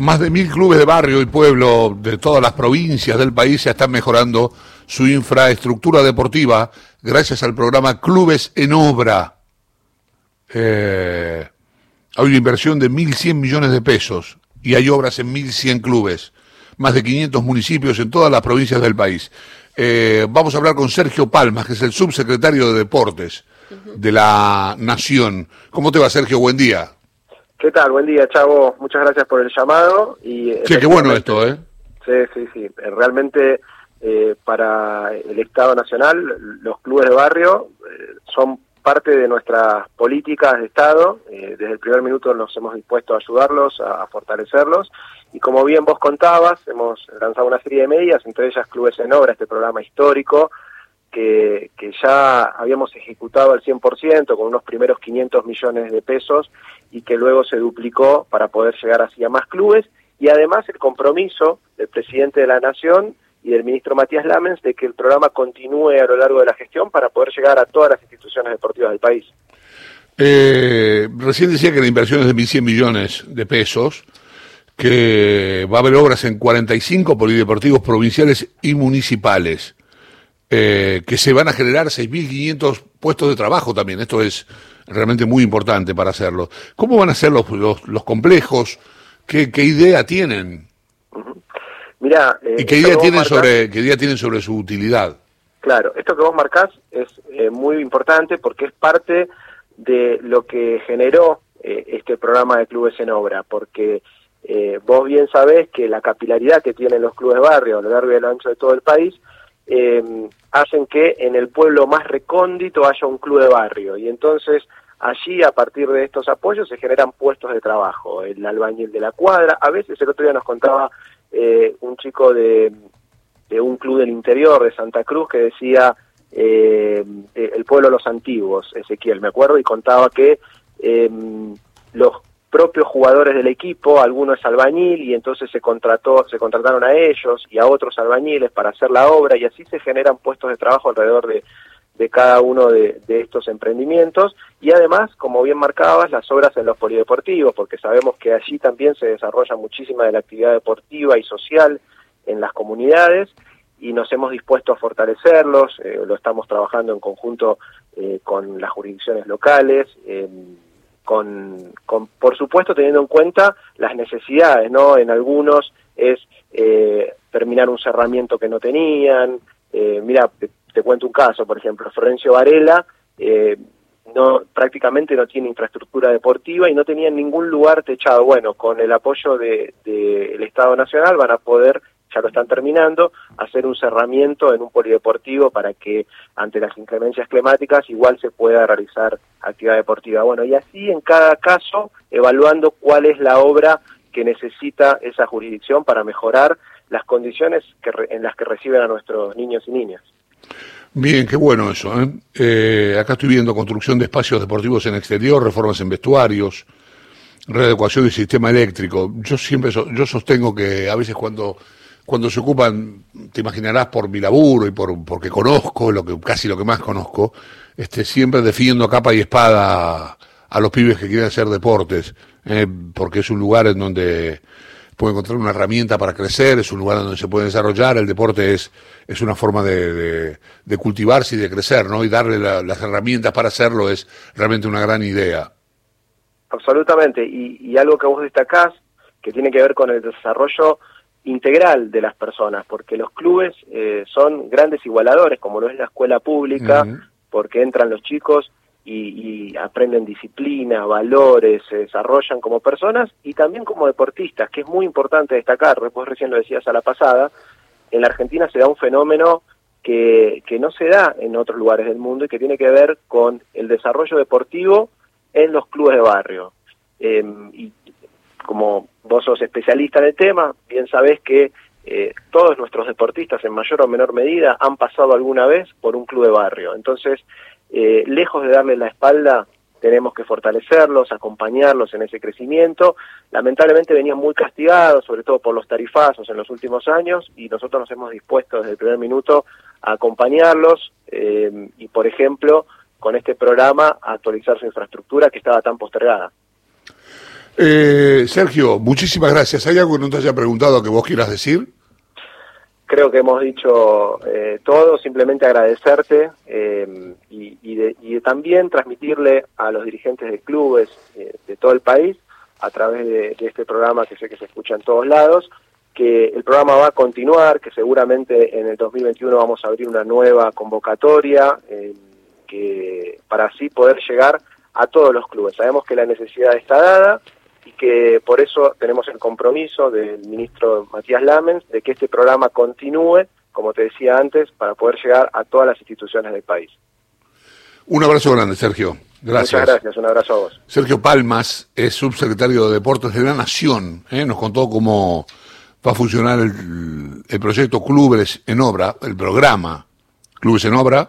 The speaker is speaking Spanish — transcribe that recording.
Más de mil clubes de barrio y pueblo de todas las provincias del país ya están mejorando su infraestructura deportiva gracias al programa Clubes en Obra. Eh, hay una inversión de 1.100 millones de pesos y hay obras en 1.100 clubes, más de 500 municipios en todas las provincias del país. Eh, vamos a hablar con Sergio Palmas, que es el subsecretario de Deportes de la Nación. ¿Cómo te va, Sergio? Buen día. ¿Qué tal? Buen día, Chavo. Muchas gracias por el llamado. Y sí, qué bueno esto, ¿eh? Sí, sí, sí. Eh, realmente eh, para el Estado Nacional, los clubes de barrio eh, son parte de nuestras políticas de Estado. desde el primer minuto nos hemos dispuesto a ayudarlos, a, fortalecerlos. Y como bien vos contabas, hemos lanzado una serie de medidas, entre ellas Clubes en Obra, este programa histórico, que, ya habíamos ejecutado al 100% con unos primeros 500 millones de pesos y que luego se duplicó para poder llegar así a más clubes y además el compromiso del presidente de la Nación y del ministro Matías Lamens de que el programa continúe a lo largo de la gestión para poder llegar a todas las instituciones deportivas del país. Eh, recién decía que la inversión es de 1.100 millones de pesos, que va a haber obras en 45 polideportivos provinciales y municipales, eh, que se van a generar 6.500 puestos de trabajo también. Esto es realmente muy importante para hacerlo. ¿Cómo van a ser los, los, complejos? ¿Qué, ¿Qué, idea tienen? Mira, eh, ¿Y qué idea, tienen sobre, qué idea tienen sobre su utilidad? Claro, esto que vos marcás es eh, muy importante porque es parte de lo que generó eh, este programa de clubes en obra, porque vos bien sabés que la capilaridad que tienen los clubes barrio a lo largo y a lo ancho de todo el país hacen que en el pueblo más recóndito haya un club de barrio y entonces Allí, a partir de estos apoyos, se generan puestos de trabajo. El albañil de la cuadra, a veces el otro día nos contaba eh, un chico de, un club del interior de Santa Cruz que decía eh, el pueblo de los antiguos, Ezequiel, me acuerdo, y contaba que del equipo, alguno es albañil y entonces se contrató, se contrataron a ellos y a otros albañiles para hacer la obra y así se generan puestos de trabajo alrededor de de cada uno de, estos emprendimientos. Y además, como bien marcabas, las obras en los polideportivos, porque sabemos que allí también se desarrolla muchísima de la actividad deportiva y social en las comunidades y nos hemos dispuesto a fortalecerlos, eh, lo estamos trabajando en conjunto eh, con las jurisdicciones locales, con, con, por supuesto teniendo en cuenta las necesidades, ¿no? En algunos es eh, terminar un cerramiento que no tenían, mira, te cuento un caso, por ejemplo, Florencio Varela eh, no, prácticamente no tiene infraestructura deportiva y no tenía ningún lugar techado. Bueno, con el apoyo del de, Estado Nacional van a poder, ya lo están terminando, hacer un cerramiento en un polideportivo para que ante las inclemencias climáticas igual se pueda realizar actividad deportiva. Bueno, y así en cada caso, evaluando cuál es la obra que necesita esa jurisdicción para mejorar las condiciones que, en las que reciben a nuestros niños y niñas. Bien, qué bueno eso. ¿eh? ¿eh? acá estoy viendo construcción de espacios deportivos en exterior, reformas en vestuarios, readecuación del sistema eléctrico. Yo siempre yo sostengo que a veces cuando cuando se ocupan, te imaginarás por mi laburo y por porque conozco lo que casi lo que más conozco, este siempre defiendo capa y espada a, los pibes que quieren hacer deportes, ¿eh? porque es un lugar en donde puede encontrar una herramienta para crecer, es un lugar donde se puede desarrollar, el deporte es, es una forma de, de, cultivarse y de crecer, ¿no? Y darle las herramientas para hacerlo es realmente una gran idea. Absolutamente, y, algo que vos destacás, que tiene que ver con el desarrollo integral de las personas, porque los clubes eh, son grandes igualadores, como lo es la escuela pública, porque entran los chicos y, aprenden disciplina, valores, se desarrollan como personas y también como deportistas, que es muy importante destacar, vos recién lo decías a la pasada, en la Argentina se da un fenómeno que, que no se da en otros lugares del mundo y que tiene que ver con el desarrollo deportivo en los clubes de barrio. Em, y como vos sos especialista en el tema, bien sabés que eh, todos nuestros deportistas en mayor o menor medida han pasado alguna vez por un club de barrio. Entonces, eh, lejos de darle la espalda, tenemos que fortalecerlos, acompañarlos en ese crecimiento. Lamentablemente venían muy castigados, sobre todo por los tarifazos en los últimos años, y nosotros nos hemos dispuesto desde el primer minuto a acompañarlos eh, y, por ejemplo, con este programa a actualizar su infraestructura que estaba tan postergada. Eh, Sergio, muchísimas gracias. ¿Hay algo que no te haya preguntado que vos quieras decir? Creo que hemos dicho eh, todo, simplemente agradecerte eh, y, de, y, también transmitirle a los dirigentes de clubes eh, de todo el país, a través de, de, este programa que sé que se escucha en todos lados, que el programa va a continuar, que seguramente en el 2021 vamos a abrir una nueva convocatoria eh, que para así poder llegar a todos los clubes. Sabemos que la necesidad está dada y que por eso tenemos el compromiso del ministro Matías Lamens de que este programa continúe, como te decía antes, para poder llegar a todas las instituciones del país. Un abrazo grande, Sergio. Gracias. Muchas gracias, un abrazo a vos. Sergio Palmas es subsecretario de Deportes de la Nación. ¿eh? Nos contó cómo va a funcionar el, el proyecto Clubes en Obra, el programa Clubes en Obra,